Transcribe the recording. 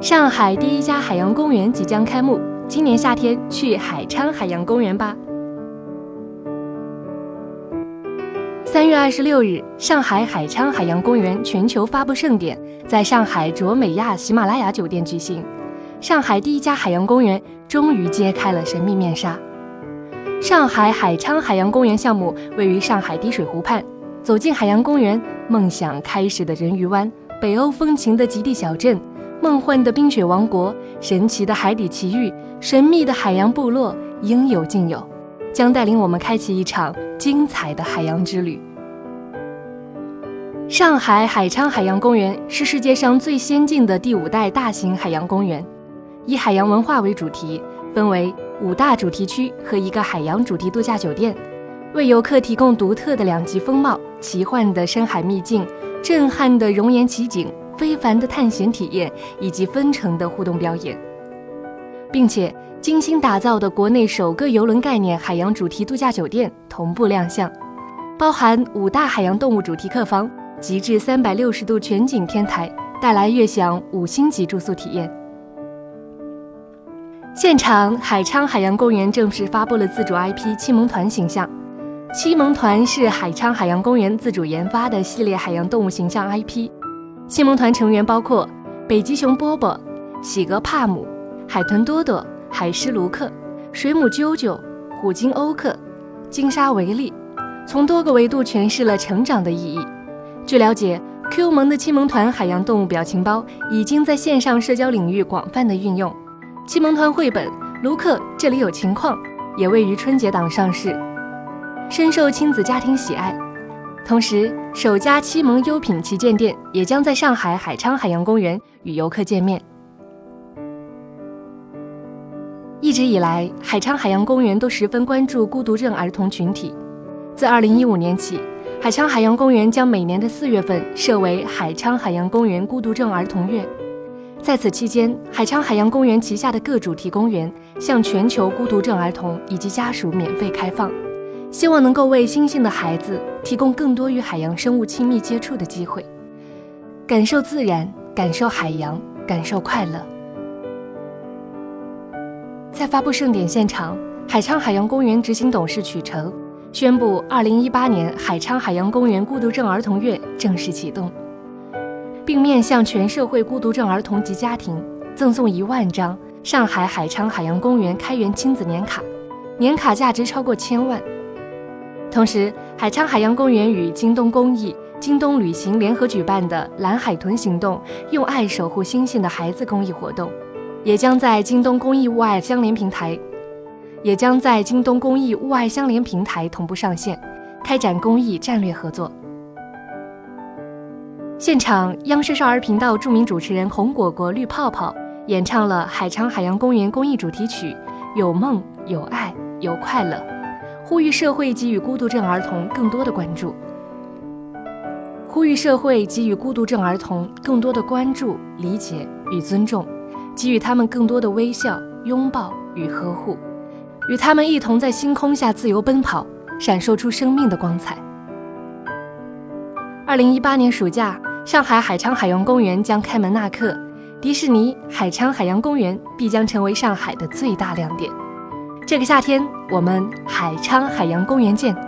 上海第一家海洋公园即将开幕，今年夏天去海昌海洋公园吧。三月二十六日，上海海昌海洋公园全球发布盛典在上海卓美亚喜马拉雅酒店举行。上海第一家海洋公园终于揭开了神秘面纱。上海海昌海洋公园项目位于上海滴水湖畔，走进海洋公园，梦想开始的人鱼湾，北欧风情的极地小镇，梦幻的冰雪王国，神奇的海底奇遇，神秘的海洋部落，应有尽有，将带领我们开启一场精彩的海洋之旅。上海海昌海洋公园是世界上最先进的第五代大型海洋公园，以海洋文化为主题，分为。五大主题区和一个海洋主题度假酒店，为游客提供独特的两极风貌、奇幻的深海秘境、震撼的熔岩奇景、非凡的探险体验以及纷呈的互动表演，并且精心打造的国内首个游轮概念海洋主题度假酒店同步亮相，包含五大海洋动物主题客房、极致三百六十度全景天台，带来悦享五星级住宿体验。现场，海昌海洋公园正式发布了自主 IP“ 七萌团”形象。七萌团是海昌海洋公园自主研发的系列海洋动物形象 IP。七萌团成员包括北极熊波波、企鹅帕姆、海豚多多、海狮卢克、水母啾啾、虎鲸欧克、鲸鲨维利，从多个维度诠释了成长的意义。据了解，Q 萌的七萌团海洋动物表情包已经在线上社交领域广泛的运用。七萌团绘本《卢克这里有情况》也位于春节档上市，深受亲子家庭喜爱。同时，首家七萌优品旗舰店也将在上海海昌海洋公园与游客见面。一直以来，海昌海洋公园都十分关注孤独症儿童群体。自2015年起，海昌海洋公园将每年的四月份设为海昌海洋公园孤独症儿童月。在此期间，海昌海洋公园旗下的各主题公园向全球孤独症儿童以及家属免费开放，希望能够为星星的孩子提供更多与海洋生物亲密接触的机会，感受自然，感受海洋，感受快乐。在发布盛典现场，海昌海洋公园执行董事曲成宣布，二零一八年海昌海洋公园孤独症儿童月正式启动。并面向全社会孤独症儿童及家庭赠送一万张上海海昌海洋公园开园亲子年卡，年卡价值超过千万。同时，海昌海洋公园与京东公益、京东旅行联合举办的“蓝海豚行动”用爱守护星星的孩子公益活动，也将在京东公益物爱相连平台，也将在京东公益物爱相连平台同步上线，开展公益战略合作。现场，央视少儿频道著名主持人红果果、绿泡泡演唱了海昌海洋公园公益主题曲《有梦有爱有快乐》，呼吁社会给予孤独症儿童更多的关注，呼吁社会给予孤独症儿童更多的关注、理解与尊重，给予他们更多的微笑、拥抱与呵护，与他们一同在星空下自由奔跑，闪烁出生命的光彩。二零一八年暑假。上海海昌海洋公园将开门纳客，迪士尼海昌海洋公园必将成为上海的最大亮点。这个夏天，我们海昌海洋公园见。